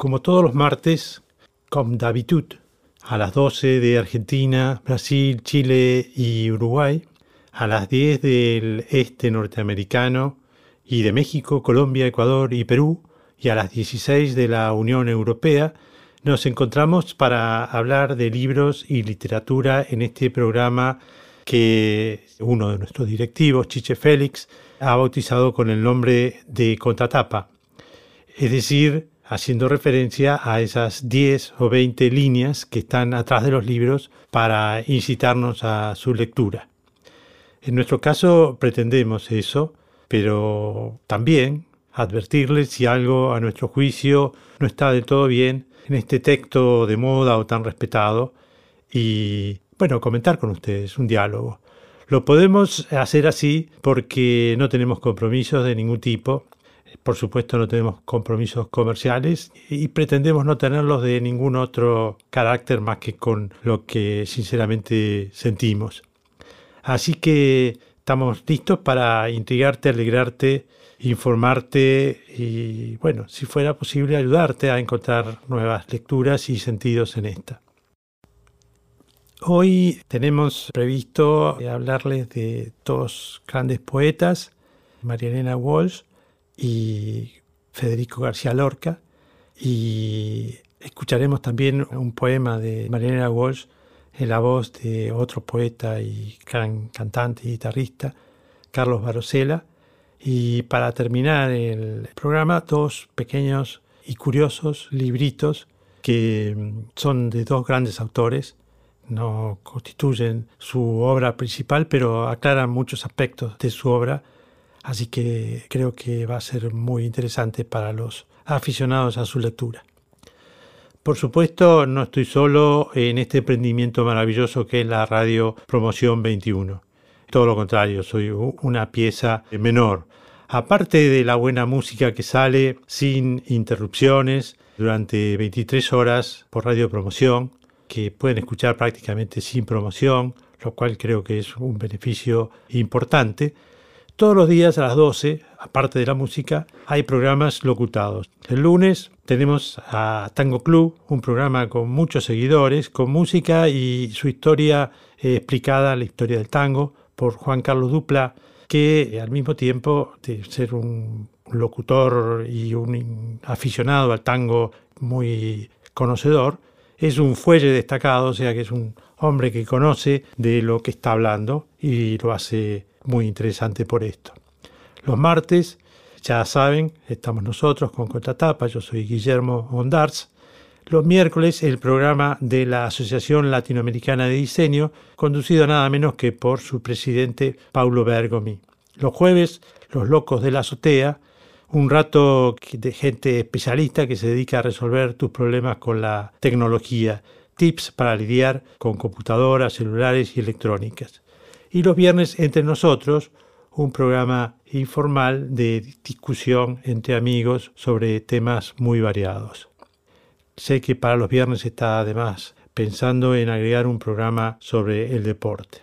como todos los martes, con d'habitude, a las 12 de Argentina, Brasil, Chile y Uruguay, a las 10 del este norteamericano y de México, Colombia, Ecuador y Perú, y a las 16 de la Unión Europea, nos encontramos para hablar de libros y literatura en este programa que uno de nuestros directivos, Chiche Félix, ha bautizado con el nombre de Contratapa, es decir, haciendo referencia a esas 10 o 20 líneas que están atrás de los libros para incitarnos a su lectura. En nuestro caso pretendemos eso, pero también advertirles si algo a nuestro juicio no está del todo bien en este texto de moda o tan respetado y, bueno, comentar con ustedes, un diálogo. Lo podemos hacer así porque no tenemos compromisos de ningún tipo por supuesto no tenemos compromisos comerciales y pretendemos no tenerlos de ningún otro carácter más que con lo que sinceramente sentimos. Así que estamos listos para intrigarte, alegrarte, informarte y, bueno, si fuera posible, ayudarte a encontrar nuevas lecturas y sentidos en esta. Hoy tenemos previsto hablarles de dos grandes poetas, María Elena Walsh y Federico García Lorca. Y escucharemos también un poema de Mariana Walsh en la voz de otro poeta y gran cantante y guitarrista, Carlos Barosela. Y para terminar el programa, dos pequeños y curiosos libritos que son de dos grandes autores. No constituyen su obra principal, pero aclaran muchos aspectos de su obra Así que creo que va a ser muy interesante para los aficionados a su lectura. Por supuesto, no estoy solo en este emprendimiento maravilloso que es la Radio Promoción 21. Todo lo contrario, soy una pieza menor. Aparte de la buena música que sale sin interrupciones durante 23 horas por Radio Promoción, que pueden escuchar prácticamente sin promoción, lo cual creo que es un beneficio importante, todos los días a las 12, aparte de la música, hay programas locutados. El lunes tenemos a Tango Club, un programa con muchos seguidores, con música y su historia eh, explicada, la historia del tango, por Juan Carlos Dupla, que al mismo tiempo de ser un locutor y un aficionado al tango muy conocedor, es un fuelle destacado, o sea que es un hombre que conoce de lo que está hablando y lo hace muy interesante por esto. Los martes, ya saben, estamos nosotros con Contratapa, yo soy Guillermo Ondarz. Los miércoles el programa de la Asociación Latinoamericana de Diseño, conducido nada menos que por su presidente Paulo Bergomi. Los jueves, Los Locos de la Azotea, un rato de gente especialista que se dedica a resolver tus problemas con la tecnología, tips para lidiar con computadoras, celulares y electrónicas y los viernes entre nosotros un programa informal de discusión entre amigos sobre temas muy variados. Sé que para los viernes está además pensando en agregar un programa sobre el deporte.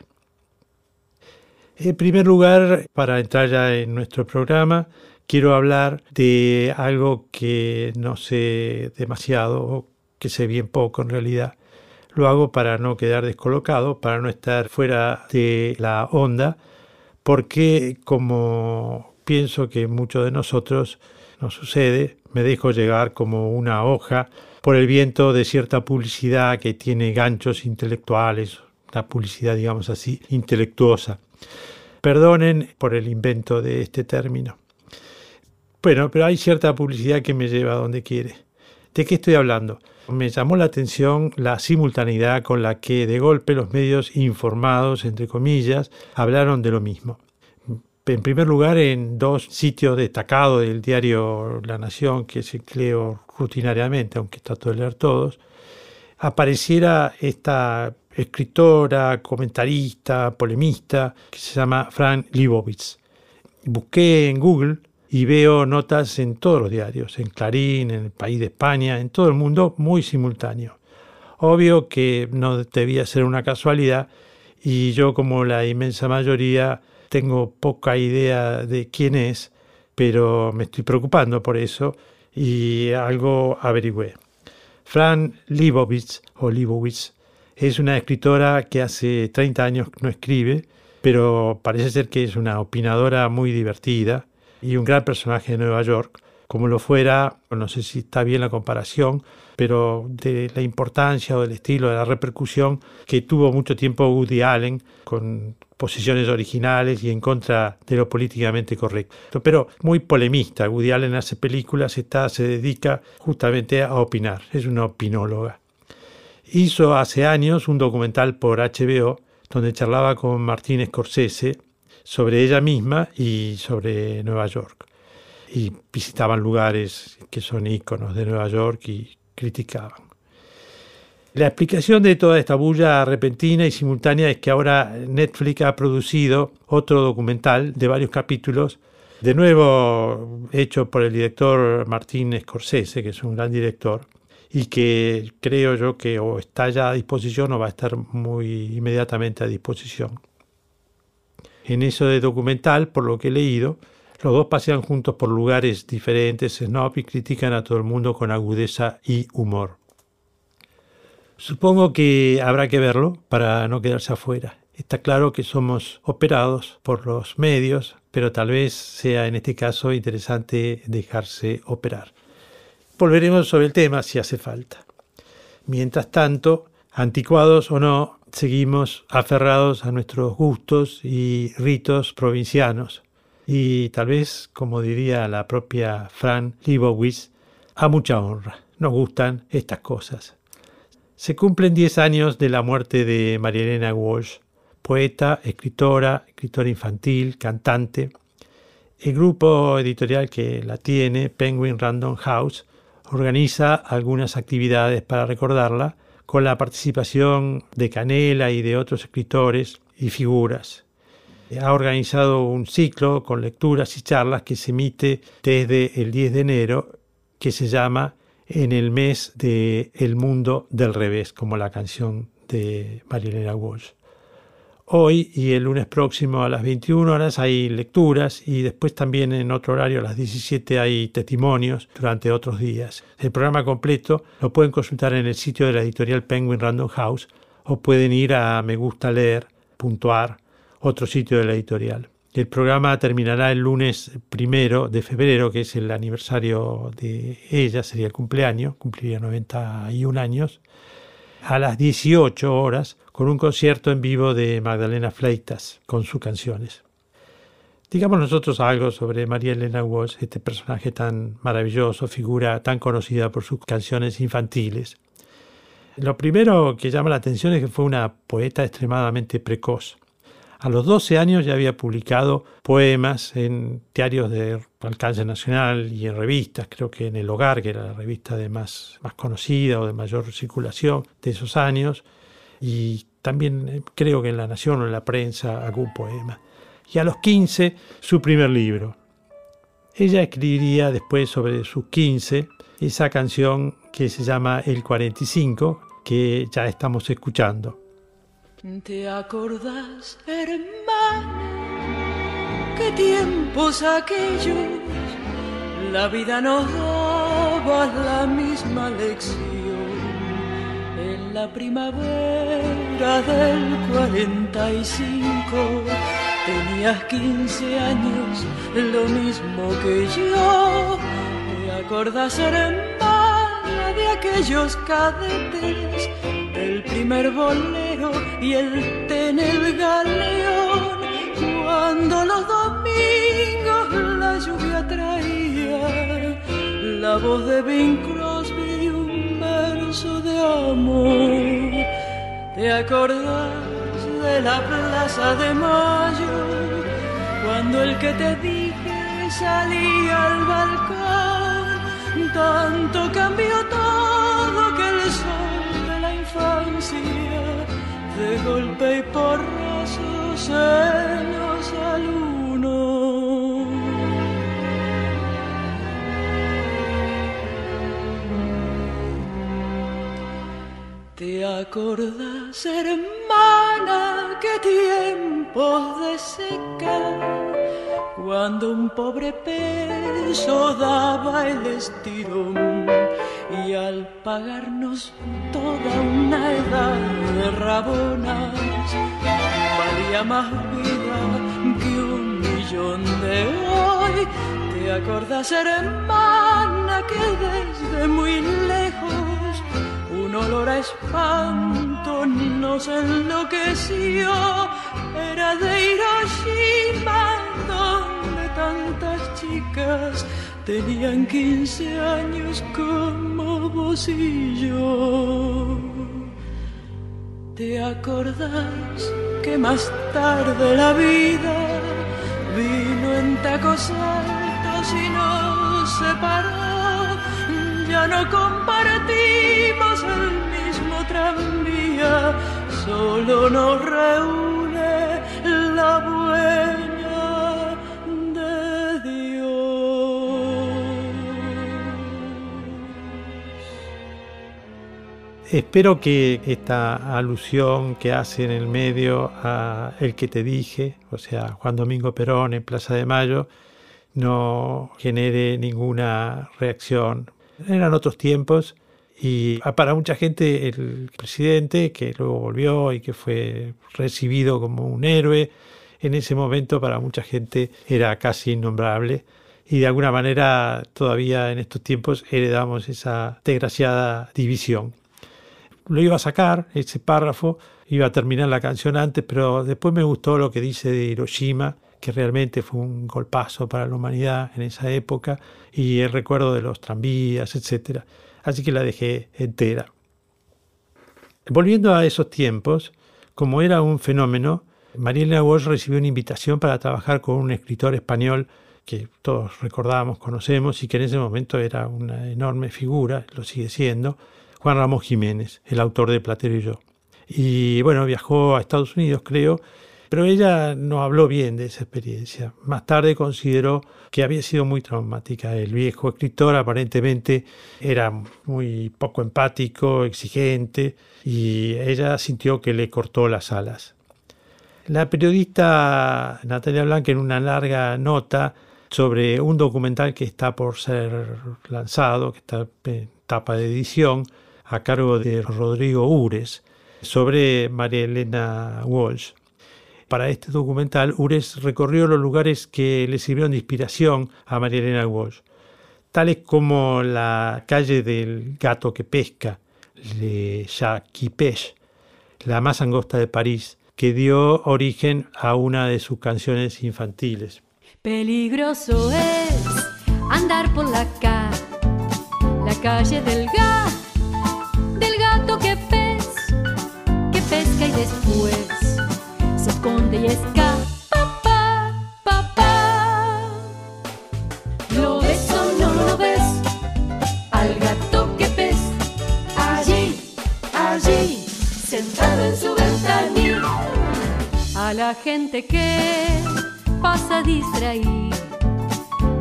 En primer lugar, para entrar ya en nuestro programa, quiero hablar de algo que no sé demasiado, que sé bien poco en realidad, lo hago para no quedar descolocado, para no estar fuera de la onda, porque como pienso que muchos de nosotros nos sucede, me dejo llegar como una hoja por el viento de cierta publicidad que tiene ganchos intelectuales, una publicidad, digamos así, intelectuosa. Perdonen por el invento de este término. Bueno, pero hay cierta publicidad que me lleva a donde quiere. ¿De qué estoy hablando? Me llamó la atención la simultaneidad con la que de golpe los medios informados, entre comillas, hablaron de lo mismo. En primer lugar, en dos sitios destacados del diario La Nación, que se leo rutinariamente, aunque trato de leer todos, apareciera esta escritora, comentarista, polemista, que se llama Fran Libovitz. Busqué en Google y veo notas en todos los diarios, en Clarín, en el País de España, en todo el mundo, muy simultáneo. Obvio que no debía ser una casualidad y yo como la inmensa mayoría tengo poca idea de quién es, pero me estoy preocupando por eso y algo averigüé. Fran Libowitz o Libowitz es una escritora que hace 30 años no escribe, pero parece ser que es una opinadora muy divertida y un gran personaje de Nueva York, como lo fuera, no sé si está bien la comparación, pero de la importancia o del estilo, de la repercusión que tuvo mucho tiempo Woody Allen con posiciones originales y en contra de lo políticamente correcto. Pero muy polemista, Woody Allen hace películas, está, se dedica justamente a opinar, es una opinóloga. Hizo hace años un documental por HBO donde charlaba con Martín Scorsese sobre ella misma y sobre Nueva York. Y visitaban lugares que son íconos de Nueva York y criticaban. La explicación de toda esta bulla repentina y simultánea es que ahora Netflix ha producido otro documental de varios capítulos, de nuevo hecho por el director Martín Scorsese, que es un gran director, y que creo yo que o está ya a disposición o va a estar muy inmediatamente a disposición. En eso de documental, por lo que he leído, los dos pasean juntos por lugares diferentes, snob, y critican a todo el mundo con agudeza y humor. Supongo que habrá que verlo para no quedarse afuera. Está claro que somos operados por los medios, pero tal vez sea en este caso interesante dejarse operar. Volveremos sobre el tema si hace falta. Mientras tanto, anticuados o no, seguimos aferrados a nuestros gustos y ritos provincianos, y tal vez, como diría la propia Fran Libowitz, a mucha honra. Nos gustan estas cosas. Se cumplen 10 años de la muerte de María Elena Walsh, poeta, escritora, escritora infantil, cantante. El grupo editorial que la tiene, Penguin Random House, organiza algunas actividades para recordarla con la participación de Canela y de otros escritores y figuras ha organizado un ciclo con lecturas y charlas que se emite desde el 10 de enero, que se llama En el mes de El mundo del revés, como la canción de Marilena Walsh. Hoy y el lunes próximo a las 21 horas hay lecturas y después también en otro horario a las 17 hay testimonios durante otros días. El programa completo lo pueden consultar en el sitio de la editorial Penguin Random House o pueden ir a me gusta leer.ar otro sitio de la editorial. El programa terminará el lunes primero de febrero, que es el aniversario de ella, sería el cumpleaños, cumpliría 91 años, a las 18 horas, con un concierto en vivo de Magdalena Fleitas, con sus canciones. Digamos nosotros algo sobre María Elena Walsh, este personaje tan maravilloso, figura tan conocida por sus canciones infantiles. Lo primero que llama la atención es que fue una poeta extremadamente precoz. A los 12 años ya había publicado poemas en diarios de alcance nacional y en revistas, creo que en El Hogar, que era la revista de más, más conocida o de mayor circulación de esos años, y también eh, creo que en La Nación o en la prensa algún poema. Y a los 15 su primer libro. Ella escribiría después sobre sus 15 esa canción que se llama El 45, que ya estamos escuchando. ¿Te acordás, hermana, qué tiempos aquellos? La vida nos daba la misma lección. En la primavera del 45 tenías 15 años, lo mismo que yo. ¿Te acordás, hermana, de aquellos cadetes? el primer bolero y el ten el galeón, cuando los domingos la lluvia traía la voz de un de amor. ¿Te acordás de la plaza de Mayo, cuando el que te dije salía al balcón? Tanto cambió todo que el sol de golpe y porrazo se nos al ¿Te acordás, hermana, qué tiempos de seca? cuando un pobre peso daba el estirón y al pagarnos toda una edad de rabonas valía más vida que un millón de hoy. ¿Te acordás, hermana, que desde muy lejos un olor a espanto nos enloqueció? Era de Hiroshima donde tantas chicas tenían 15 años como vos y yo. ¿Te acordás que más tarde la vida vino en tacos altos y nos separó? Ya no compartimos el mismo tranvía, solo nos reúne la buena Espero que esta alusión que hace en el medio a el que te dije, o sea, Juan Domingo Perón en Plaza de Mayo, no genere ninguna reacción. Eran otros tiempos y para mucha gente el presidente, que luego volvió y que fue recibido como un héroe, en ese momento para mucha gente era casi innombrable y de alguna manera todavía en estos tiempos heredamos esa desgraciada división. Lo iba a sacar, ese párrafo, iba a terminar la canción antes, pero después me gustó lo que dice de Hiroshima, que realmente fue un golpazo para la humanidad en esa época, y el recuerdo de los tranvías, etc. Así que la dejé entera. Volviendo a esos tiempos, como era un fenómeno, Mariela Walsh recibió una invitación para trabajar con un escritor español que todos recordamos, conocemos y que en ese momento era una enorme figura, lo sigue siendo, Juan Ramos Jiménez, el autor de Platero y yo. Y bueno, viajó a Estados Unidos, creo, pero ella no habló bien de esa experiencia. Más tarde consideró que había sido muy traumática. El viejo escritor aparentemente era muy poco empático, exigente, y ella sintió que le cortó las alas. La periodista Natalia Blanca en una larga nota sobre un documental que está por ser lanzado, que está en etapa de edición, a cargo de Rodrigo Ures sobre María Elena Walsh. Para este documental, Ures recorrió los lugares que le sirvieron de inspiración a María Elena Walsh, tales como la calle del gato que pesca, Le la más angosta de París, que dio origen a una de sus canciones infantiles. Peligroso es andar por la calle, la calle del gato pesca y después esconde y escapa. Pa, pa, pa. ¿Lo ves o no lo ves? Al gato que ves allí, allí, sentado en su ventanilla. A la gente que pasa distraída,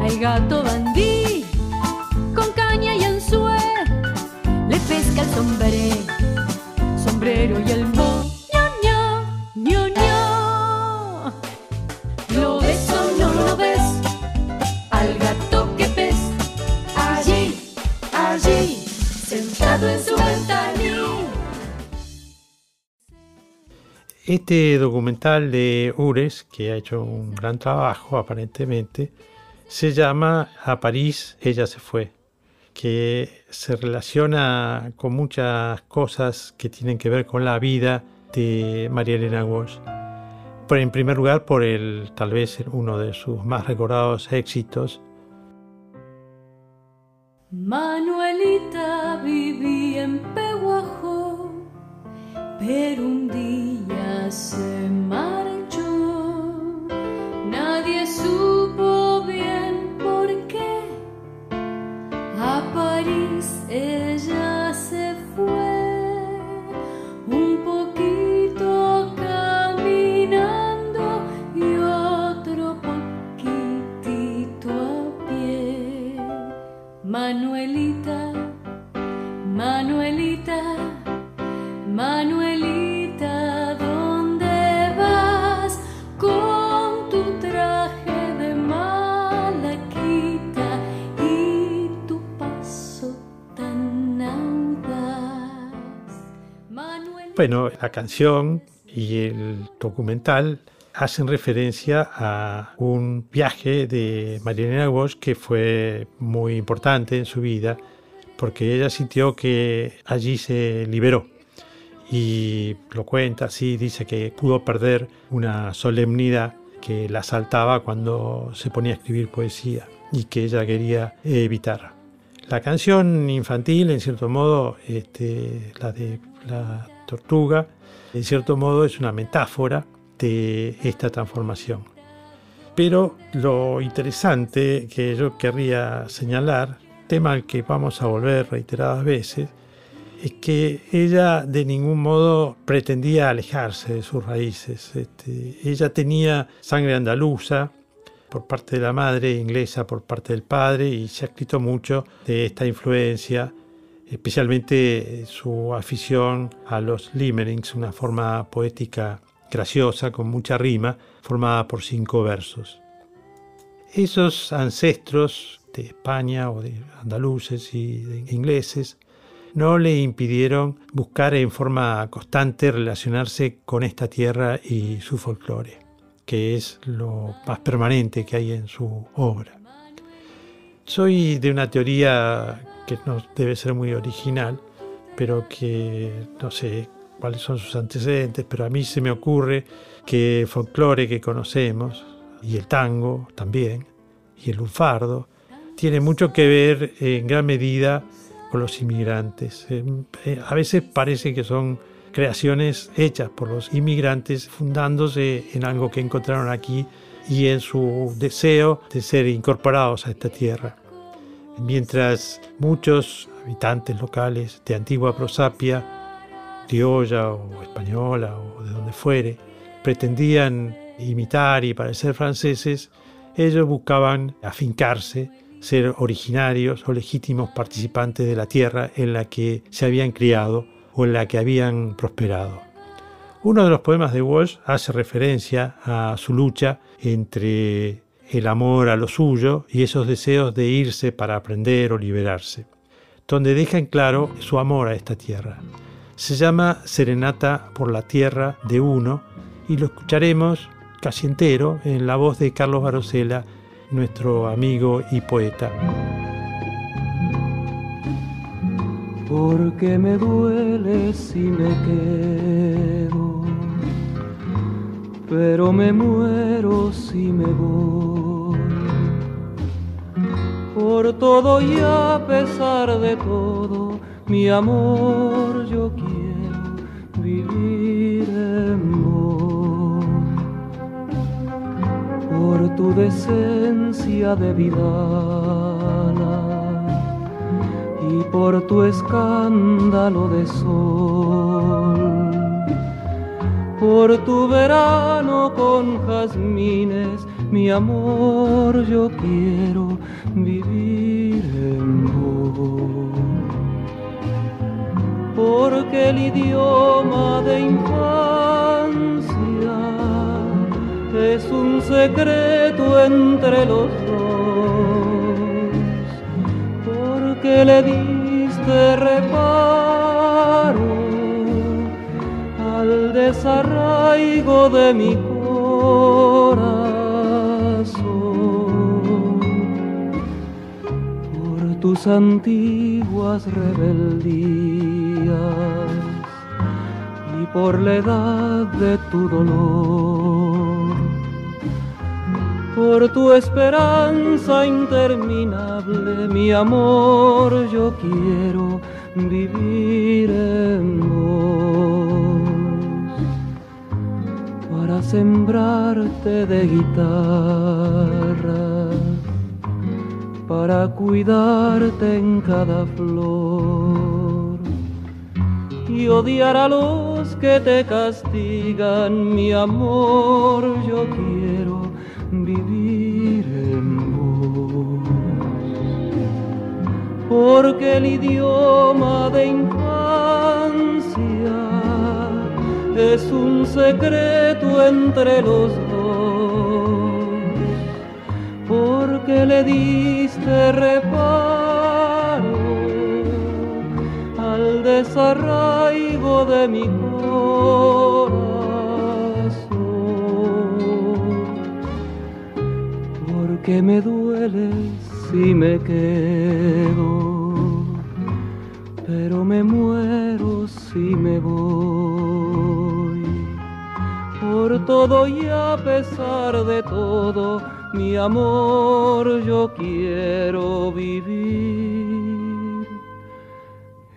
al gato bandí con caña y anzuelo le pesca el sombrero sombrero y el mo, Este documental de Ures, que ha hecho un gran trabajo aparentemente, se llama A París ella se fue que se relaciona con muchas cosas que tienen que ver con la vida de María Elena Walsh. en primer lugar, por el tal vez uno de sus más recordados éxitos. Manuelita vivía en Peguajo, pero un día se marchó. Nadie supo bien ella se fue un poquito caminando y otro poquitito a pie. Manuelita, Manuelita, Manuelita, ¿dónde vas con tu traje de malaquita y tu paso tan audaz? Manuelita... Bueno, la canción y el documental hacen referencia a un viaje de Marilena Walsh que fue muy importante en su vida porque ella sintió que allí se liberó y lo cuenta así, dice que pudo perder una solemnidad que la asaltaba cuando se ponía a escribir poesía y que ella quería evitar. La canción infantil, en cierto modo, este, la de la tortuga, en cierto modo es una metáfora de esta transformación. Pero lo interesante que yo querría señalar, tema al que vamos a volver reiteradas veces, es que ella de ningún modo pretendía alejarse de sus raíces. Este, ella tenía sangre andaluza por parte de la madre, inglesa por parte del padre, y se ha escrito mucho de esta influencia, especialmente su afición a los limerings, una forma poética graciosa, con mucha rima, formada por cinco versos. Esos ancestros de España o de andaluces y de ingleses no le impidieron buscar en forma constante relacionarse con esta tierra y su folclore, que es lo más permanente que hay en su obra. Soy de una teoría que no debe ser muy original, pero que no sé cuáles son sus antecedentes, pero a mí se me ocurre que el folclore que conocemos, y el tango también, y el lunfardo, tiene mucho que ver en gran medida los inmigrantes. Eh, eh, a veces parece que son creaciones hechas por los inmigrantes fundándose en algo que encontraron aquí y en su deseo de ser incorporados a esta tierra. Mientras muchos habitantes locales de antigua prosapia, criolla o española o de donde fuere, pretendían imitar y parecer franceses, ellos buscaban afincarse ser originarios o legítimos participantes de la tierra en la que se habían criado o en la que habían prosperado. Uno de los poemas de Walsh hace referencia a su lucha entre el amor a lo suyo y esos deseos de irse para aprender o liberarse, donde deja en claro su amor a esta tierra. Se llama Serenata por la Tierra de Uno y lo escucharemos casi entero en la voz de Carlos Barosela nuestro amigo y poeta. Porque me duele si me quedo, pero me muero si me voy. Por todo y a pesar de todo, mi amor, yo quiero vivir en por tu decencia de vida y por tu escándalo de sol, por tu verano con jazmines, mi amor, yo quiero vivir en vos. Porque el idioma de infancia es un secreto entre los dos, porque le diste reparo al desarraigo de mi corazón, por tus antiguas rebeldías y por la edad de tu dolor por tu esperanza interminable, mi amor, yo quiero vivir en vos. Para sembrarte de guitarra, para cuidarte en cada flor y odiar a los que te castigan, mi amor, yo quiero vivir en vos. Porque el idioma de infancia es un secreto entre los dos. Porque le diste reparo al desarraigo de mi corazón porque me duele si me quedo, pero me muero si me voy. Por todo y a pesar de todo, mi amor, yo quiero vivir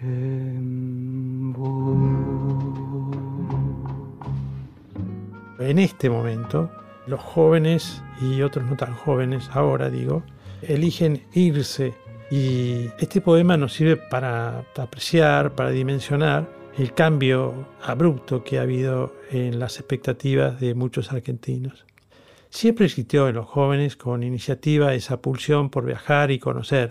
en vos. En este momento, los jóvenes y otros no tan jóvenes, ahora digo, eligen irse y este poema nos sirve para apreciar, para dimensionar el cambio abrupto que ha habido en las expectativas de muchos argentinos. Siempre existió en los jóvenes con iniciativa esa pulsión por viajar y conocer,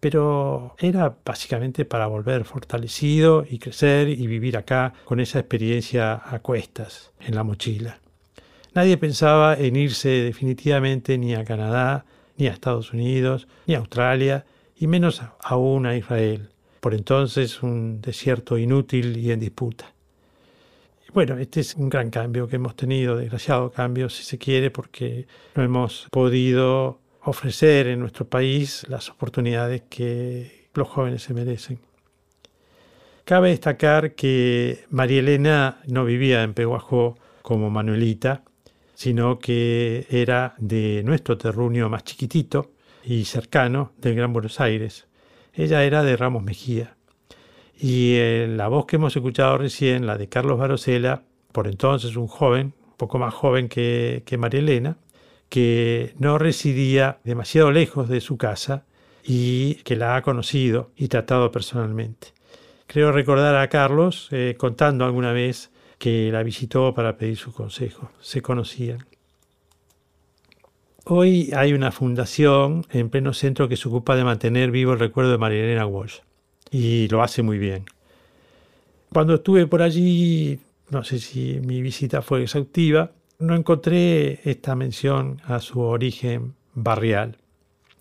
pero era básicamente para volver fortalecido y crecer y vivir acá con esa experiencia a cuestas en la mochila. Nadie pensaba en irse definitivamente ni a Canadá, ni a Estados Unidos, ni a Australia, y menos aún a Israel, por entonces un desierto inútil y en disputa. Bueno, este es un gran cambio que hemos tenido, desgraciado cambio si se quiere, porque no hemos podido ofrecer en nuestro país las oportunidades que los jóvenes se merecen. Cabe destacar que María Elena no vivía en Peguajó como Manuelita, sino que era de nuestro terruño más chiquitito y cercano del Gran Buenos Aires. Ella era de Ramos Mejía. Y eh, la voz que hemos escuchado recién, la de Carlos Barosela, por entonces un joven, poco más joven que, que María Elena, que no residía demasiado lejos de su casa y que la ha conocido y tratado personalmente. Creo recordar a Carlos eh, contando alguna vez que la visitó para pedir su consejo. Se conocían. Hoy hay una fundación en pleno centro que se ocupa de mantener vivo el recuerdo de María Walsh y lo hace muy bien. Cuando estuve por allí, no sé si mi visita fue exhaustiva, no encontré esta mención a su origen barrial.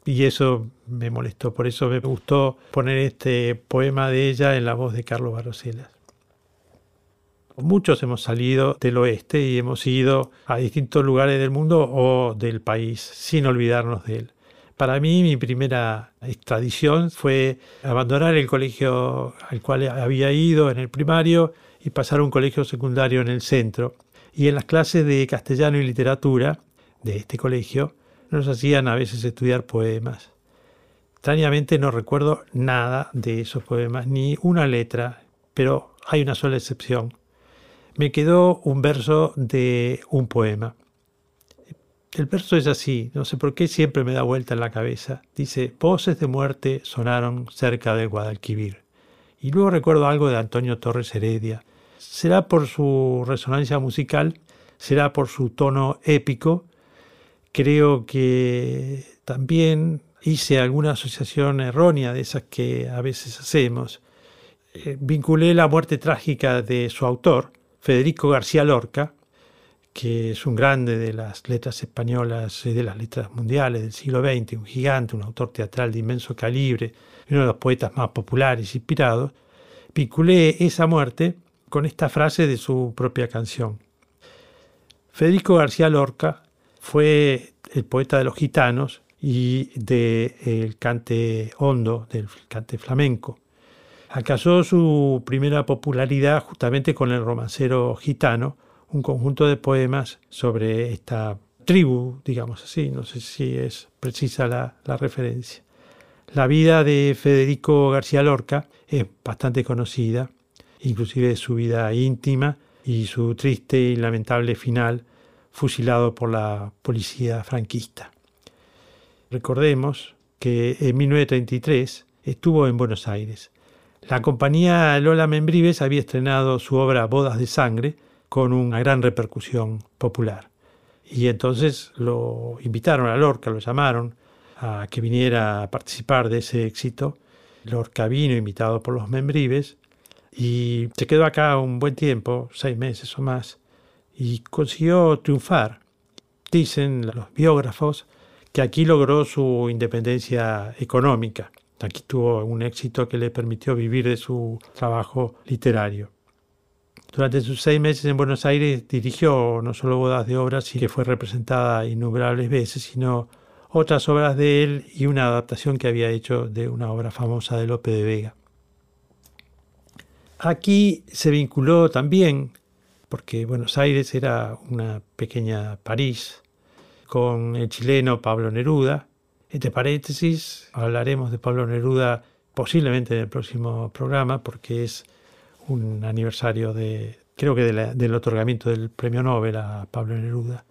Y eso me molestó, por eso me gustó poner este poema de ella en la voz de Carlos Barroselas. Muchos hemos salido del oeste y hemos ido a distintos lugares del mundo o del país sin olvidarnos de él. Para mí mi primera extradición fue abandonar el colegio al cual había ido en el primario y pasar a un colegio secundario en el centro. Y en las clases de castellano y literatura de este colegio nos hacían a veces estudiar poemas. Extrañamente no recuerdo nada de esos poemas, ni una letra, pero hay una sola excepción. Me quedó un verso de un poema. El verso es así, no sé por qué siempre me da vuelta en la cabeza. Dice, voces de muerte sonaron cerca del Guadalquivir. Y luego recuerdo algo de Antonio Torres Heredia. Será por su resonancia musical, será por su tono épico. Creo que también hice alguna asociación errónea de esas que a veces hacemos. Eh, vinculé la muerte trágica de su autor, Federico García Lorca, que es un grande de las letras españolas y de las letras mundiales del siglo XX, un gigante, un autor teatral de inmenso calibre, uno de los poetas más populares, inspirados, vinculé esa muerte con esta frase de su propia canción. Federico García Lorca fue el poeta de los gitanos y del cante hondo, del cante flamenco. Alcanzó su primera popularidad justamente con el romancero gitano, un conjunto de poemas sobre esta tribu, digamos así, no sé si es precisa la, referencia. La vida de Federico García Lorca es bastante conocida, inclusive su vida íntima y su triste y lamentable final, fusilado por la policía franquista. Recordemos que en 1933 estuvo en Buenos Aires. La compañía Lola Membrives había estrenado su obra Bodas de Sangre, con una gran repercusión popular. Y entonces lo invitaron a Lorca, lo llamaron a que viniera a participar de ese éxito. Lorca vino invitado por los Membrives y se quedó acá un buen tiempo, seis meses o más, y consiguió triunfar. Dicen los biógrafos que aquí logró su independencia económica. Aquí tuvo un éxito que le permitió vivir de su trabajo literario. Durante sus seis meses en Buenos Aires dirigió no solo bodas de obras, que fue representada innumerables veces, sino otras obras de él y una adaptación que había hecho de una obra famosa de Lope de Vega. Aquí se vinculó también, porque Buenos Aires era una pequeña París, con el chileno Pablo Neruda. Entre paréntesis, hablaremos de Pablo Neruda posiblemente en el próximo programa, porque es un aniversario de, creo que del otorgamiento del premio Nobel a Pablo Neruda.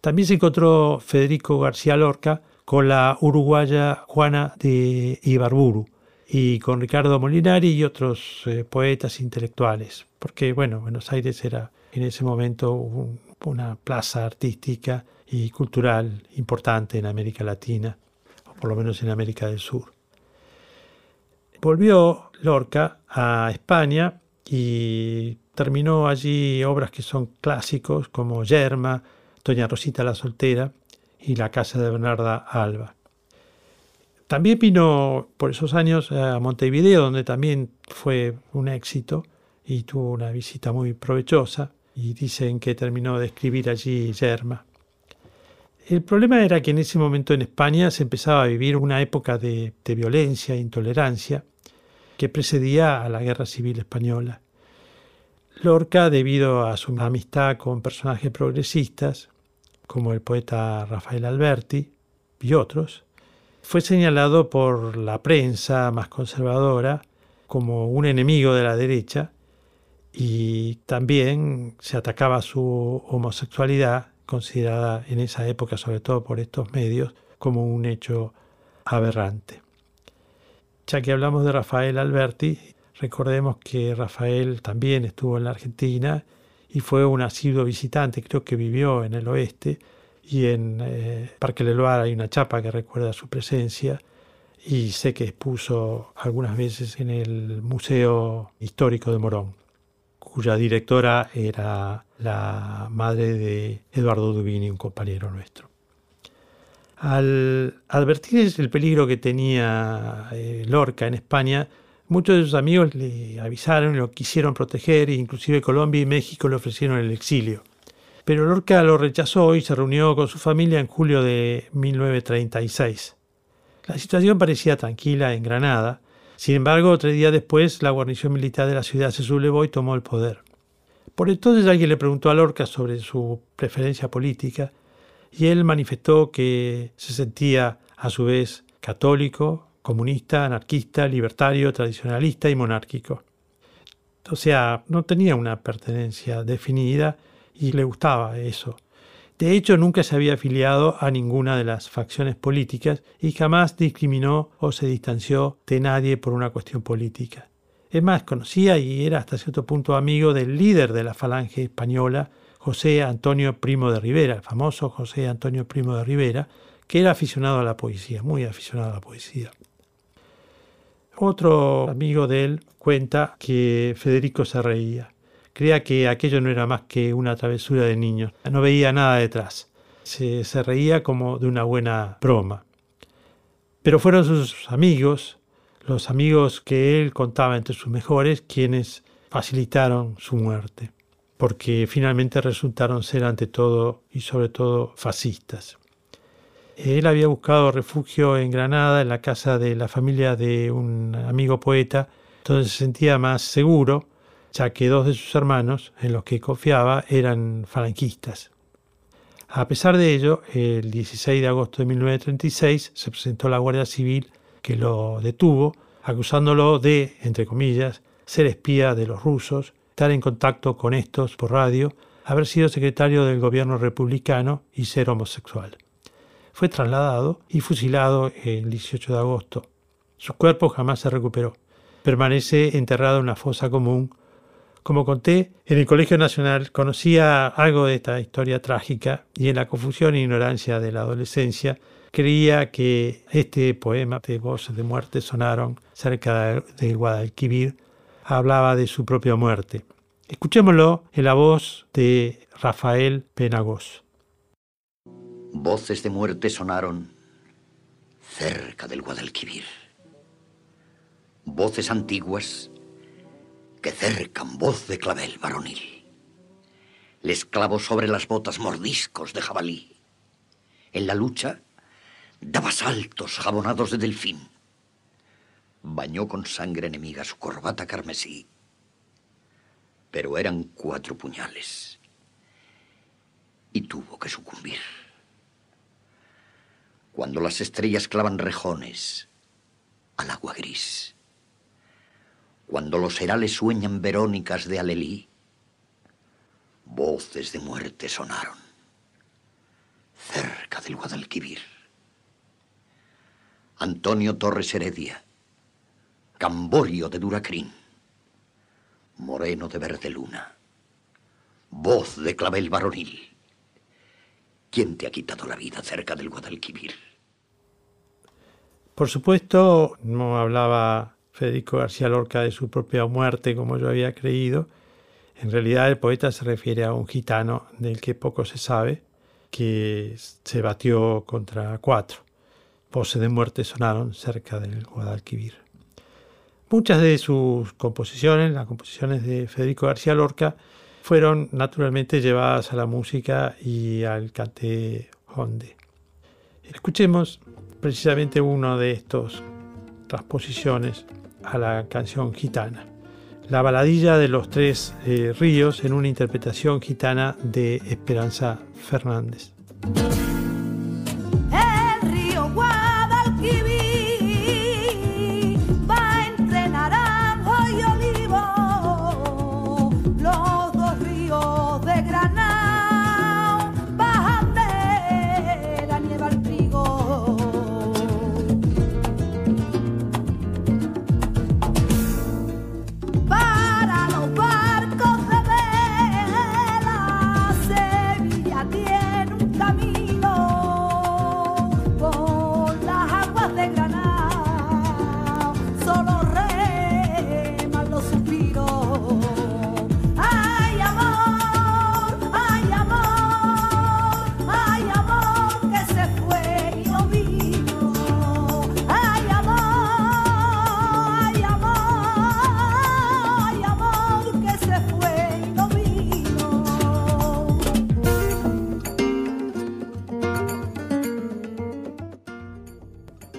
También se encontró Federico García Lorca con la uruguaya Juana de Ibarburu y con Ricardo Molinari y otros eh, poetas intelectuales, porque bueno, Buenos Aires era en ese momento una plaza artística y cultural importante en América Latina, por lo menos en América del Sur. Volvió Lorca a España y terminó allí obras que son clásicos como Yerma, Doña Rosita la Soltera y La Casa de Bernarda Alba. También vino por esos años a Montevideo, donde también fue un éxito y tuvo una visita muy provechosa y dicen que terminó de escribir allí Yerma. El problema era que en ese momento en España se empezaba a vivir una época de, violencia e intolerancia que precedía a la Guerra Civil Española. Lorca, debido a su amistad con personajes progresistas, como el poeta Rafael Alberti y otros, fue señalado por la prensa más conservadora como un enemigo de la derecha y también se atacaba su homosexualidad, considerada en esa época, sobre todo por estos medios, como un hecho aberrante. Ya que hablamos de Rafael Alberti, recordemos que Rafael también estuvo en la Argentina y fue un asiduo visitante, creo que vivió en el oeste y en eh, Parque Leloir hay una chapa que recuerda su presencia y sé que expuso algunas veces en el Museo Histórico de Morón, cuya directora era la madre de Eduardo Dubini, un compañero nuestro. Al advertir el peligro que tenía eh, Lorca en España, muchos de sus amigos le avisaron lo quisieron proteger, e inclusive Colombia y México le ofrecieron el exilio. Pero Lorca lo rechazó y se reunió con su familia en julio de 1936. La situación parecía tranquila en Granada, sin embargo, tres días después la guarnición militar de la ciudad se sublevó y tomó el poder. Por entonces alguien le preguntó a Lorca sobre su preferencia política y él manifestó que se sentía a su vez católico, comunista, anarquista, libertario, tradicionalista y monárquico. O sea, no tenía una pertenencia definida y le gustaba eso. De hecho, nunca se había afiliado a ninguna de las facciones políticas y jamás discriminó o se distanció de nadie por una cuestión política. Es más, conocía y era hasta cierto punto amigo del líder de la falange española, José Antonio Primo de Rivera, el famoso José Antonio Primo de Rivera, que era aficionado a la poesía, muy aficionado a la poesía. Otro amigo de él cuenta que Federico se reía. Creía que aquello no era más que una travesura de niños. No veía nada detrás. Se, se reía como de una buena broma. Pero fueron sus amigos, los amigos que él contaba entre sus mejores, quienes facilitaron su muerte porque finalmente resultaron ser ante todo y sobre todo fascistas. Él había buscado refugio en Granada, en la casa de la familia de un amigo poeta, donde se sentía más seguro, ya que dos de sus hermanos, en los que confiaba, eran falanquistas. A pesar de ello, el 16 de agosto de 1936 se presentó la Guardia Civil que lo detuvo, acusándolo de, entre comillas, ser espía de los rusos estar en contacto con estos por radio, haber sido secretario del gobierno republicano y ser homosexual. Fue trasladado y fusilado el 18 de agosto. Su cuerpo jamás se recuperó. Permanece enterrado en una fosa común. Como conté, en el Colegio Nacional conocía algo de esta historia trágica y en la confusión e ignorancia de la adolescencia creía que este poema de voces de muerte sonaron cerca del Guadalquivir hablaba de su propia muerte. Escuchémoslo en la voz de Rafael Penagos. Voces de muerte sonaron cerca del Guadalquivir. Voces antiguas que cercan voz de clavel varonil. Les clavo sobre las botas mordiscos de jabalí. En la lucha daba saltos jabonados de delfín. Bañó con sangre enemiga su corbata carmesí. Pero eran cuatro puñales. Y tuvo que sucumbir. Cuando las estrellas clavan rejones al agua gris cuando los herales sueñan verónicas de Alelí, voces de muerte sonaron cerca del Guadalquivir. Antonio Torres Heredia, Camborio de Duracrín, Moreno de Verde Luna, voz de clavel varonil. ¿Quién te ha quitado la vida cerca del Guadalquivir? Por supuesto, no hablaba Federico García Lorca de su propia muerte, como yo había creído. En realidad el poeta se refiere a un gitano del que poco se sabe, que se batió contra cuatro. Voces de muerte sonaron cerca del Guadalquivir. Muchas de sus composiciones, las composiciones de Federico García Lorca, fueron naturalmente llevadas a la música y al cante honde. Escuchemos precisamente uno de estos transposiciones a la canción gitana. La baladilla de los tres eh, ríos en una interpretación gitana de Esperanza Fernández.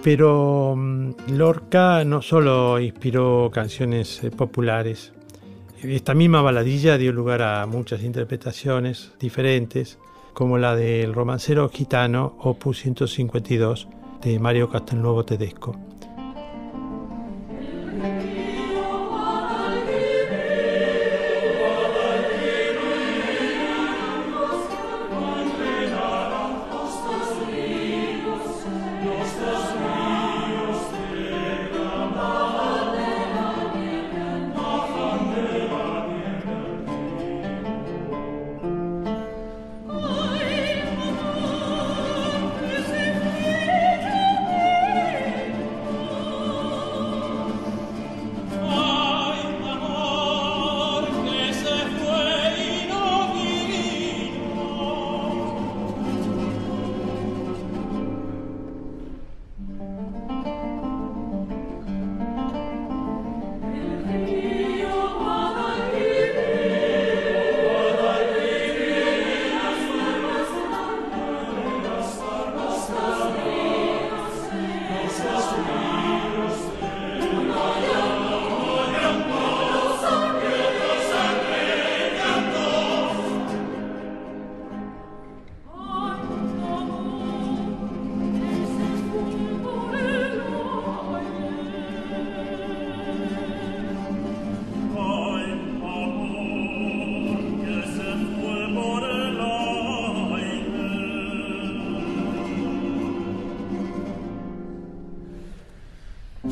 Pero mm, Lorca no solo inspiró canciones eh, populares, esta misma baladilla dio lugar a muchas interpretaciones diferentes, como la del romancero gitano Opus 152 de Mario Castelnuovo Tedesco.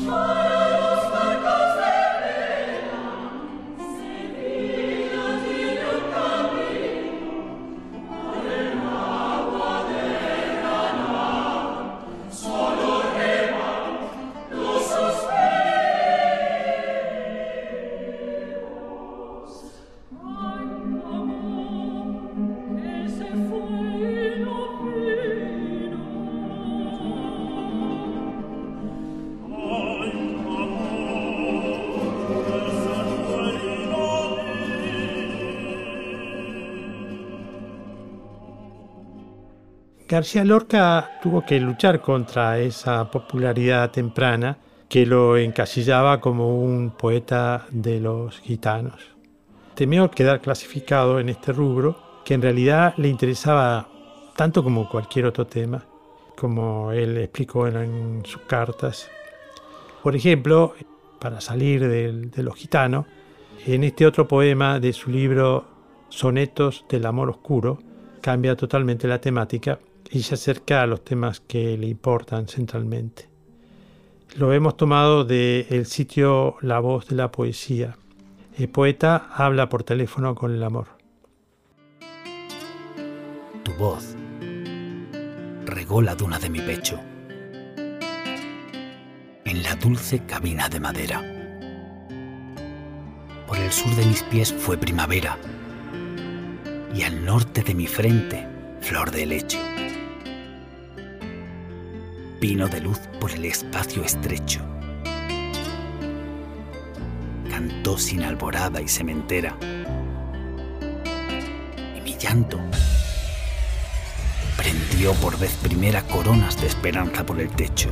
Oh. García Lorca tuvo que luchar contra esa popularidad temprana que lo encasillaba como un poeta de los gitanos. Temió quedar clasificado en este rubro, que en realidad le interesaba tanto como cualquier otro tema, como él explicó en, sus cartas. Por ejemplo, para salir de los gitanos, en este otro poema de su libro Sonetos del Amor Oscuro, cambia totalmente la temática y se acerca a los temas que le importan centralmente. Lo hemos tomado del sitio La Voz de la Poesía. El poeta habla por teléfono con el amor. Tu voz regó la duna de mi pecho en la dulce cabina de madera. Por el sur de mis pies fue primavera y al norte de mi frente flor de lecho vino de luz por el espacio estrecho. Cantó sin alborada y sementera. Y mi llanto prendió por vez primera coronas de esperanza por el techo.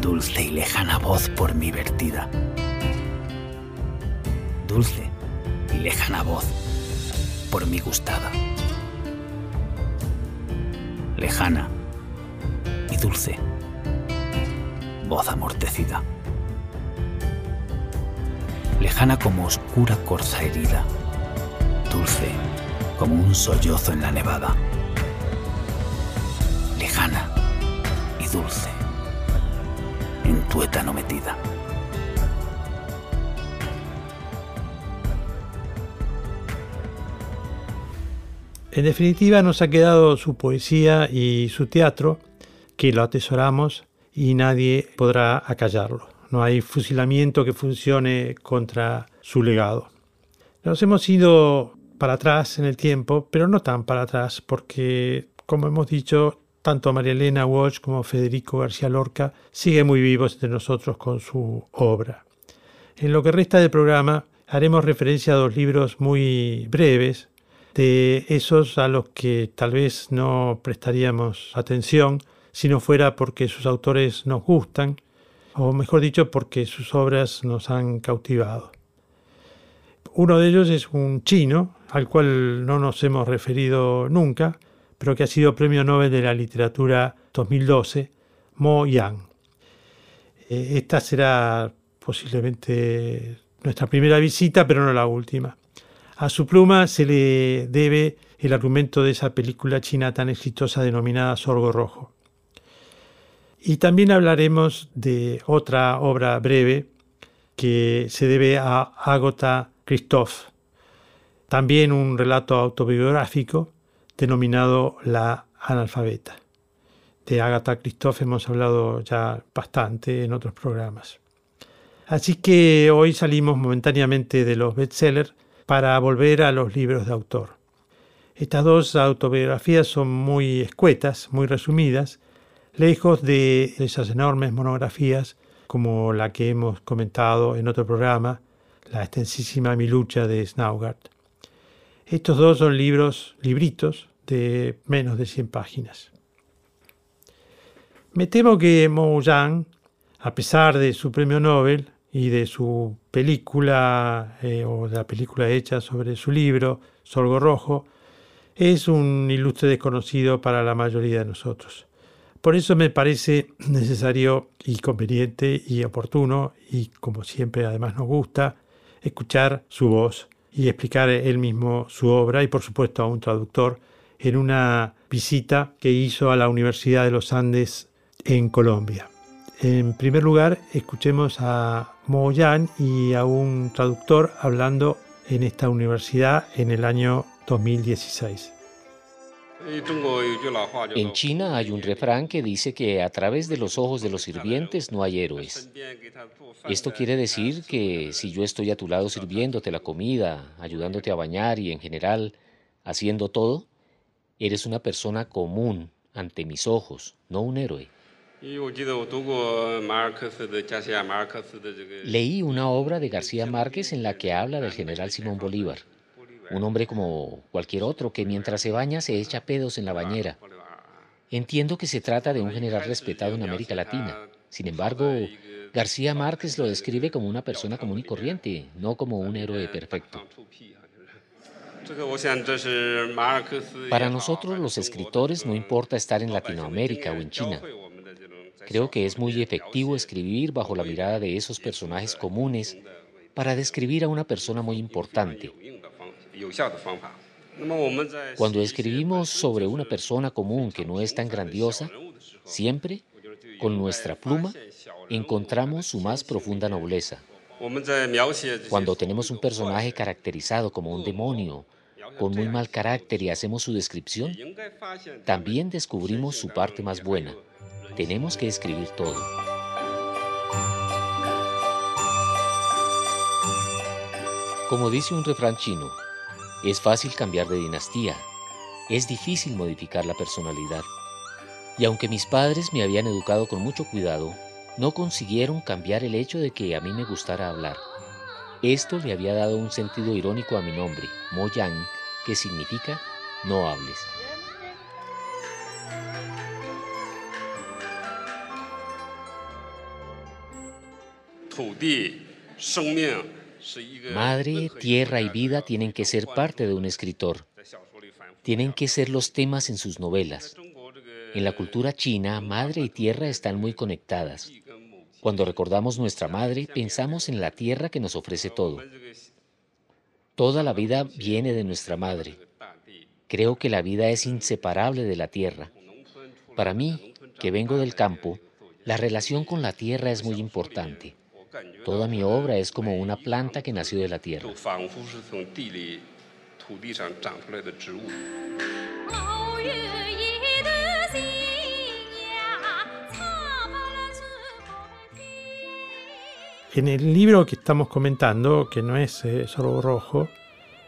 Dulce y lejana voz por mi vertida. Dulce y lejana voz por mi gustada. Lejana dulce, voz amortecida, lejana como oscura corza herida, dulce como un sollozo en la nevada, lejana y dulce, en tuétano metida. En definitiva, nos ha quedado su poesía y su teatro, que lo atesoramos y nadie podrá acallarlo. No hay fusilamiento que funcione contra su legado. Nos hemos ido para atrás en el tiempo, pero no tan para atrás, porque, como hemos dicho, tanto María Elena Walsh como Federico García Lorca siguen muy vivos entre nosotros con su obra. En lo que resta del programa haremos referencia a dos libros muy breves, de esos a los que tal vez no prestaríamos atención, si no fuera porque sus autores nos gustan, o mejor dicho, porque sus obras nos han cautivado. Uno de ellos es un chino, al cual no nos hemos referido nunca, pero que ha sido Premio Nobel de la Literatura 2012, Mo Yang. Eh, esta será posiblemente nuestra primera visita, pero no la última. A su pluma se le debe el argumento de esa película china tan exitosa denominada Sorgo Rojo. Y también hablaremos de otra obra breve que se debe a Agota Christoph, también un relato autobiográfico denominado La analfabeta. De Agatha Christoph hemos hablado ya bastante en otros programas. Así que hoy salimos momentáneamente de los bestsellers para volver a los libros de autor. Estas dos autobiografías son muy escuetas, muy resumidas, lejos de esas enormes monografías como la que hemos comentado en otro programa, la extensísima Mi lucha de Snaugart. Estos dos son libros, libritos de menos de 100 páginas. Me temo que Mo Yang, a pesar de su premio Nobel y de su película eh, o la película hecha sobre su libro, Sorgo Rojo, es un ilustre desconocido para la mayoría de nosotros. Por eso me parece necesario y conveniente y oportuno, y como siempre además nos gusta, escuchar su voz y explicar él mismo su obra y por supuesto a un traductor en una visita que hizo a la Universidad de los Andes en Colombia. En primer lugar, escuchemos a Mo Yan y a un traductor hablando en esta universidad en el año 2016. En China hay un refrán que dice que a través de los ojos de los sirvientes no hay héroes. Esto quiere decir que si yo estoy a tu lado sirviéndote la comida, ayudándote a bañar y en general haciendo todo, eres una persona común ante mis ojos, no un héroe. Leí una obra de García Márquez en la que habla del general Simón Bolívar. Un hombre como cualquier otro que mientras se baña se echa pedos en la bañera. Entiendo que se trata de un general respetado en América Latina. Sin embargo, García Márquez lo describe como una persona común y corriente, no como un héroe perfecto. Para nosotros los escritores no importa estar en Latinoamérica o en China. Creo que es muy efectivo escribir bajo la mirada de esos personajes comunes para describir a una persona muy importante. Cuando escribimos sobre una persona común que no es tan grandiosa, siempre, con nuestra pluma, encontramos su más profunda nobleza. Cuando tenemos un personaje caracterizado como un demonio, con muy mal carácter y hacemos su descripción, también descubrimos su parte más buena. Tenemos que escribir todo. Como dice un refrán chino, es fácil cambiar de dinastía, es difícil modificar la personalidad. Y aunque mis padres me habían educado con mucho cuidado, no consiguieron cambiar el hecho de que a mí me gustara hablar. Esto le había dado un sentido irónico a mi nombre, Mo Yang, que significa no hables. Madre, tierra y vida tienen que ser parte de un escritor. Tienen que ser los temas en sus novelas. En la cultura china, madre y tierra están muy conectadas. Cuando recordamos nuestra madre, pensamos en la tierra que nos ofrece todo. Toda la vida viene de nuestra madre. Creo que la vida es inseparable de la tierra. Para mí, que vengo del campo, la relación con la tierra es muy importante. Toda mi obra es como una planta que nació de la tierra. En el libro que estamos comentando, que no es eh, Sorbo Rojo,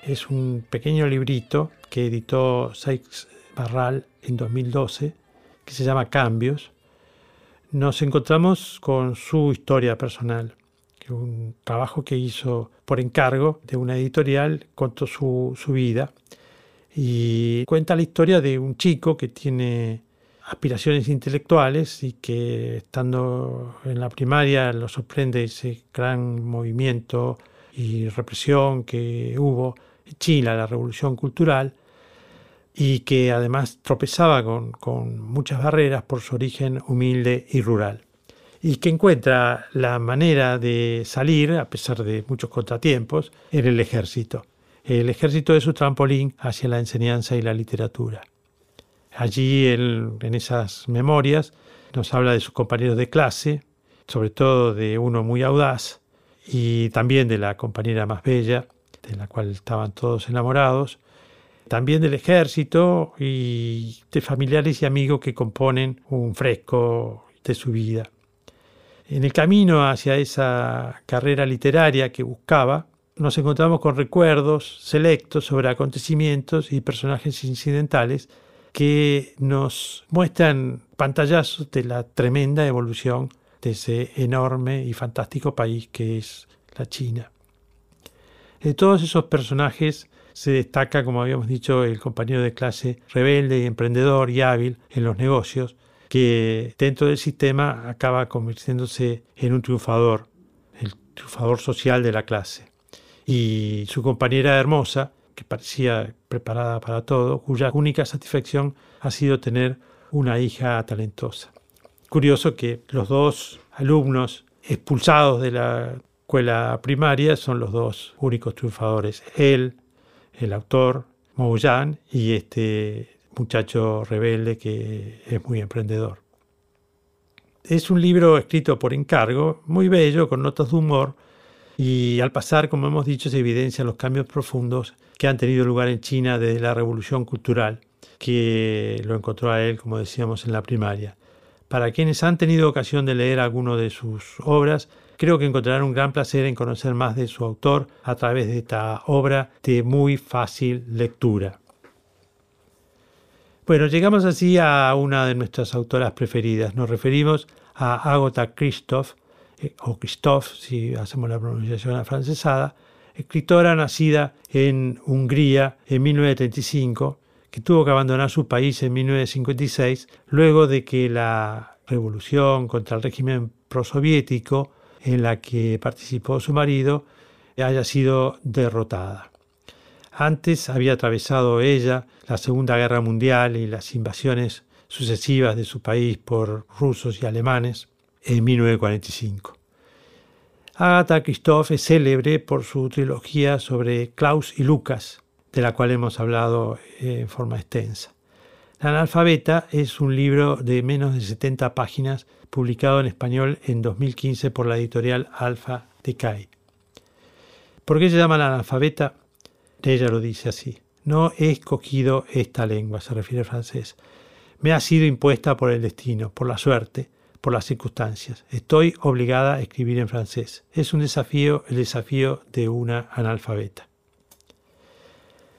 es un pequeño librito que editó Sykes Barral en 2012, que se llama Cambios. Nos encontramos con su historia personal, un trabajo que hizo por encargo de una editorial, contó su, su vida y cuenta la historia de un chico que tiene aspiraciones intelectuales y que estando en la primaria lo sorprende ese gran movimiento y represión que hubo en China, la revolución cultural, y que además tropezaba con, con muchas barreras por su origen humilde y rural. Y que encuentra la manera de salir, a pesar de muchos contratiempos, en el ejército. El ejército es su trampolín hacia la enseñanza y la literatura. Allí, en esas memorias, nos habla de sus compañeros de clase, sobre todo de uno muy audaz, y también de la compañera más bella, de la cual estaban todos enamorados, también del ejército y de familiares y amigos que componen un fresco de su vida. En el camino hacia esa carrera literaria que buscaba, nos encontramos con recuerdos selectos sobre acontecimientos y personajes incidentales que nos muestran pantallazos de la tremenda evolución de ese enorme y fantástico país que es la China. De todos esos personajes se destaca, como habíamos dicho, el compañero de clase rebelde emprendedor y hábil en los negocios, que dentro del sistema acaba convirtiéndose en un triunfador, el triunfador social de la clase. Y su compañera hermosa, que parecía preparada para todo, cuya única satisfacción ha sido tener una hija talentosa. Curioso que los dos alumnos expulsados de la escuela primaria son los dos únicos triunfadores. Él, el autor, Mo Yan, y este muchacho rebelde que es muy emprendedor. Es un libro escrito por encargo, muy bello, con notas de humor, y al pasar, como hemos dicho, se evidencian los cambios profundos que han tenido lugar en China desde la revolución cultural, que lo encontró a él, como decíamos, en la primaria. Para quienes han tenido ocasión de leer alguno de sus obras, creo que encontrarán un gran placer en conocer más de su autor a través de esta obra de muy fácil lectura. Bueno, llegamos así a una de nuestras autoras preferidas. Nos referimos a Agatha Christoph, eh, o Christophe, si hacemos la pronunciación afrancesada, escritora nacida en Hungría en 1935, que tuvo que abandonar su país en 1956 luego de que la revolución contra el régimen prosoviético en la que participó su marido haya sido derrotada. Antes había atravesado ella la Segunda Guerra Mundial y las invasiones sucesivas de su país por rusos y alemanes en 1945. Agatha Christoph es célebre por su trilogía sobre Klaus y Lucas, de la cual hemos hablado en forma extensa. La analfabeta es un libro de menos de 70 páginas publicado en español en 2015 por la editorial Alfa Decay. ¿Por qué se llama la analfabeta? Ella lo dice así. No he escogido esta lengua, se refiere al francés. Me ha sido impuesta por el destino, por la suerte, por las circunstancias. Estoy obligada a escribir en francés. Es un desafío, el desafío de una analfabeta.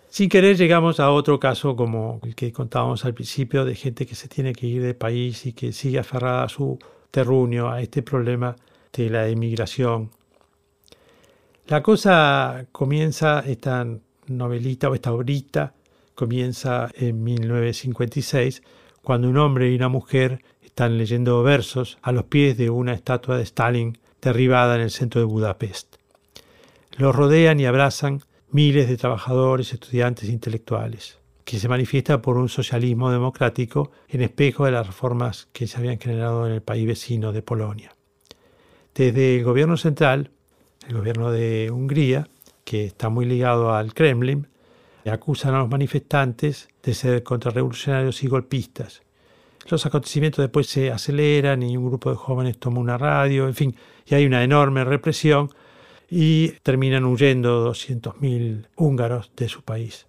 Sin querer llegamos a otro caso como el que contábamos al principio de gente que se tiene que ir de país y que sigue aferrada a su terruño, a este problema de la emigración. La cosa comienza, esta novelita o esta obrita comienza en 1956, cuando un hombre y una mujer están leyendo versos a los pies de una estatua de Stalin derribada en el centro de Budapest. Los rodean y abrazan miles de trabajadores, estudiantes e intelectuales, que se manifiesta por un socialismo democrático en espejo de las reformas que se habían generado en el país vecino de Polonia. Desde el gobierno central, el gobierno de Hungría, que está muy ligado al Kremlin, acusan a los manifestantes de ser contrarrevolucionarios y golpistas. Los acontecimientos después se aceleran y un grupo de jóvenes toma una radio, en fin, y hay una enorme represión y terminan huyendo 200.000 húngaros de su país.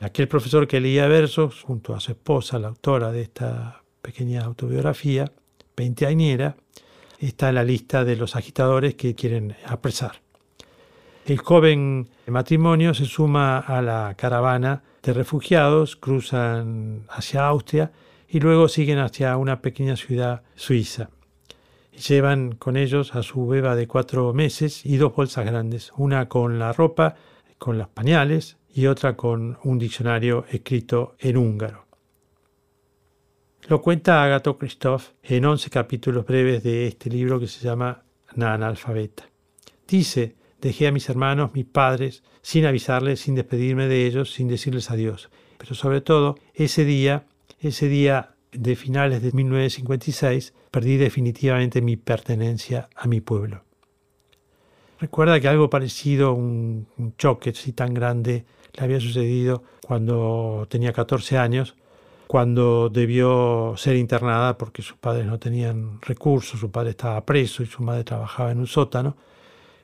Aquel profesor que leía versos junto a su esposa, la autora de esta pequeña autobiografía, veinteañera, está en la lista de los agitadores que quieren apresar. El joven matrimonio se suma a la caravana de refugiados, cruzan hacia Austria y luego siguen hacia una pequeña ciudad suiza. Llevan con ellos a su beba de cuatro meses y dos bolsas grandes, una con la ropa, con los pañales y otra con un diccionario escrito en húngaro. Lo cuenta Agato Christoph en once capítulos breves de este libro que se llama Na analfabeta. Dice, dejé a mis hermanos, mis padres, sin avisarles, sin despedirme de ellos, sin decirles adiós. Pero sobre todo, ese día, ese día de finales de 1956, perdí definitivamente mi pertenencia a mi pueblo. Recuerda que algo parecido, un, un choque así tan grande, le había sucedido cuando tenía 14 años, cuando debió ser internada porque sus padres no tenían recursos, su padre estaba preso y su madre trabajaba en un sótano.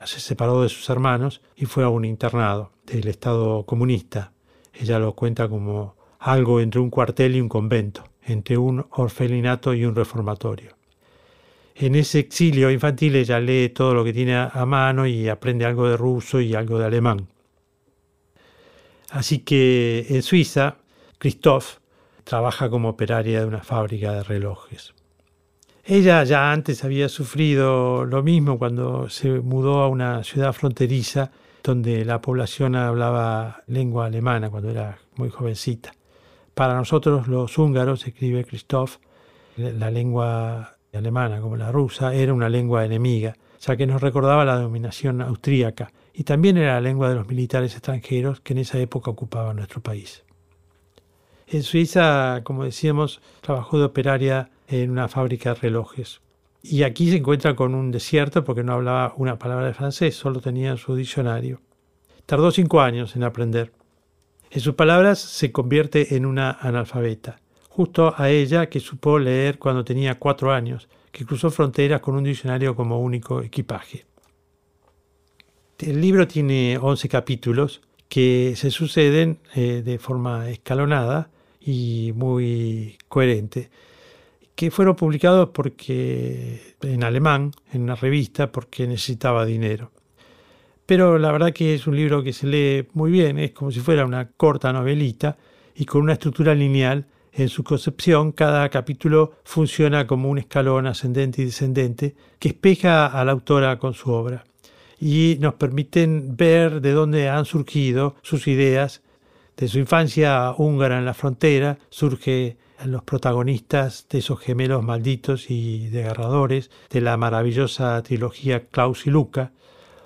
Se separó de sus hermanos y fue a un internado del Estado comunista. Ella lo cuenta como algo entre un cuartel y un convento entre un orfelinato y un reformatorio. En ese exilio infantil ella lee todo lo que tiene a mano y aprende algo de ruso y algo de alemán. Así que en Suiza, Christoph trabaja como operaria de una fábrica de relojes. Ella ya antes había sufrido lo mismo cuando se mudó a una ciudad fronteriza donde la población hablaba lengua alemana cuando era muy jovencita. Para nosotros los húngaros, escribe Christoph, la lengua alemana como la rusa era una lengua enemiga, ya que nos recordaba la dominación austríaca y también era la lengua de los militares extranjeros que en esa época ocupaban nuestro país. En Suiza, como decíamos, trabajó de operaria en una fábrica de relojes. Y aquí se encuentra con un desierto porque no hablaba una palabra de francés, solo tenía su diccionario. Tardó cinco años en aprender. En sus palabras, se convierte en una analfabeta, justo a ella que supo leer cuando tenía cuatro años, que cruzó fronteras con un diccionario como único equipaje. El libro tiene 11 capítulos que se suceden eh, de forma escalonada y muy coherente, que fueron publicados porque en alemán, en una revista, porque necesitaba dinero. Pero la verdad que es un libro que se lee muy bien, es como si fuera una corta novelita y con una estructura lineal. En su concepción, cada capítulo funciona como un escalón ascendente y descendente que espeja a la autora con su obra. y nos permiten ver de dónde han surgido sus ideas. De su infancia húngara en la frontera surge los protagonistas de esos gemelos malditos y desgarradores de la maravillosa trilogía Klaus y Luca,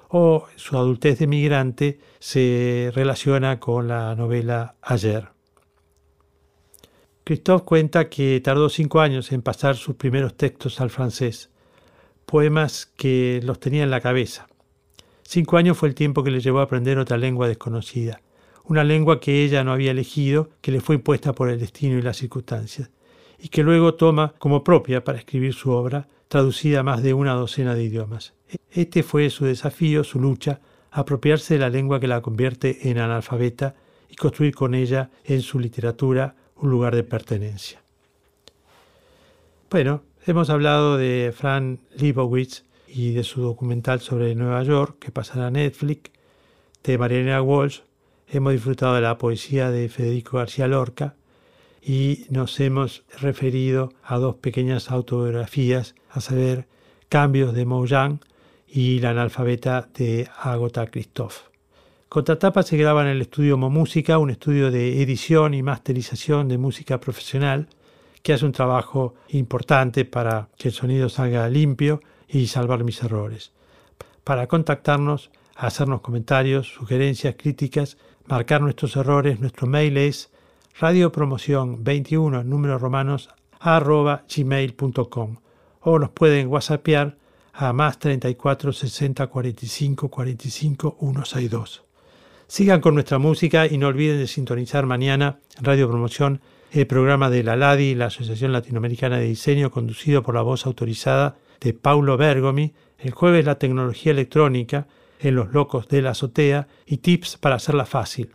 o su adultez de migrante se relaciona con la novela Ayer. Christophe cuenta que tardó cinco años en pasar sus primeros textos al francés, poemas que los tenía en la cabeza. Cinco años fue el tiempo que le llevó a aprender otra lengua desconocida, una lengua que ella no había elegido, que le fue impuesta por el destino y las circunstancias, y que luego toma como propia para escribir su obra, traducida a más de una docena de idiomas. Este fue su desafío, su lucha, apropiarse de la lengua que la convierte en analfabeta y construir con ella en su literatura un lugar de pertenencia. Bueno, hemos hablado de Fran Lebowitz y de su documental sobre Nueva York que pasará a Netflix, de Mariana Walsh, hemos disfrutado de la poesía de Federico García Lorca y nos hemos referido a dos pequeñas autobiografías, a saber, Cambios de Moujan y La analfabeta de Agota Christophe. Contratapa se graba en el estudio Momúsica, un estudio de edición y masterización de música profesional que hace un trabajo importante para que el sonido salga limpio y salvar mis errores. Para contactarnos, hacernos comentarios, sugerencias, críticas, marcar nuestros errores, nuestro mail es radiopromoción21 números romanos arroba gmail.com o nos pueden whatsappear a más 34 60 45 45 162. Sigan con nuestra música y no olviden de sintonizar mañana Radio Promoción el programa de la LADI, la Asociación Latinoamericana de Diseño, conducido por la voz autorizada de Paulo Bergomi, el jueves la tecnología electrónica en Los Locos de la Azotea y tips para hacerla fácil.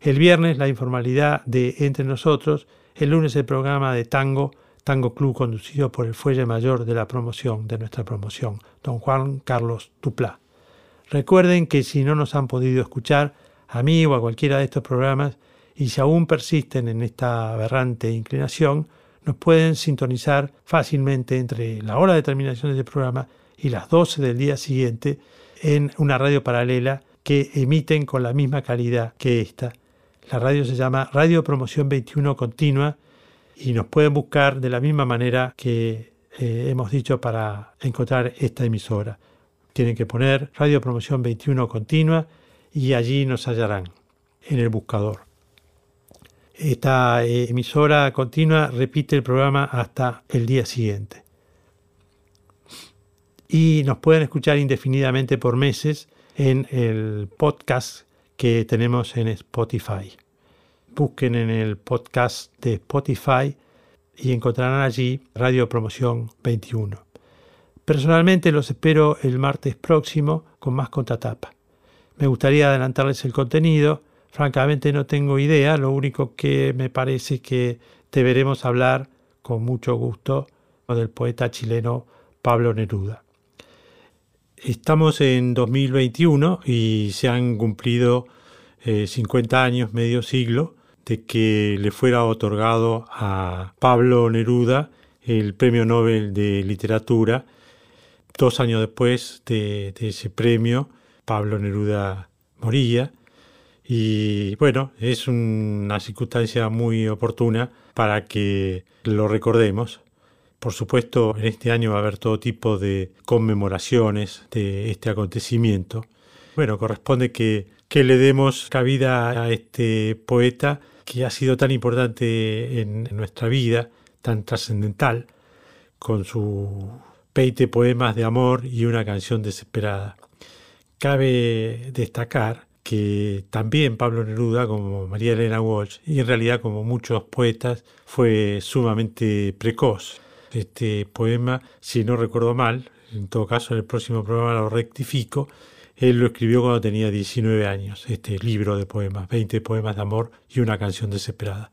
El viernes la informalidad de Entre Nosotros, el lunes el programa de tango, Tango Club conducido por el fuelle mayor de la promoción, de nuestra promoción, don Juan Carlos Tuplá. Recuerden que si no nos han podido escuchar, a mí o a cualquiera de estos programas, y si aún persisten en esta aberrante inclinación, nos pueden sintonizar fácilmente entre la hora de terminación del programa y las 12 del día siguiente en una radio paralela que emiten con la misma calidad que esta. La radio se llama Radio Promoción 21 Continua y nos pueden buscar de la misma manera que eh, hemos dicho para encontrar esta emisora tienen que poner Radio Promoción 21 Continua y allí nos hallarán en el buscador. Esta eh, emisora continua repite el programa hasta el día siguiente. Y nos pueden escuchar indefinidamente por meses en el podcast que tenemos en Spotify. Busquen en el podcast de Spotify y encontrarán allí Radio Promoción 21. Personalmente los espero el martes próximo con más contratapa. Me gustaría adelantarles el contenido. Francamente no tengo idea, lo único que me parece que deberemos hablar con mucho gusto del poeta chileno Pablo Neruda. Estamos en 2021 y se han cumplido 50 eh, años, medio siglo, de que le fuera otorgado a Pablo Neruda el Premio Nobel de Literatura Dos años después de, ese premio, Pablo Neruda moría y bueno, es una circunstancia muy oportuna para que lo recordemos. Por supuesto, en este año va a haber todo tipo de conmemoraciones de este acontecimiento. Bueno, corresponde que, que le demos cabida a este poeta que ha sido tan importante en nuestra vida, tan trascendental, con su 20 poemas de amor y una canción desesperada. Cabe destacar que también Pablo Neruda, como María Elena Walsh, y en realidad como muchos poetas, fue sumamente precoz. Este poema, si no recuerdo mal, en todo caso en el próximo programa lo rectifico, él lo escribió cuando tenía 19 años, este libro de poemas, 20 poemas de amor y una canción desesperada.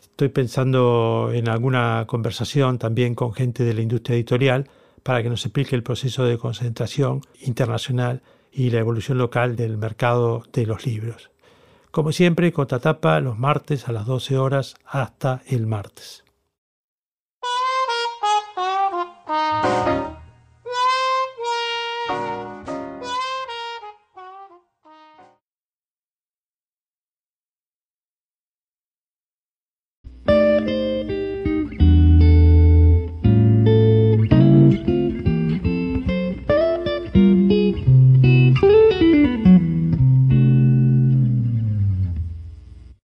Estoy pensando en alguna conversación también con gente de la industria editorial para que nos explique el proceso de concentración internacional y la evolución local del mercado de los libros. Como siempre, Contratapa los martes a las 12 horas hasta el martes.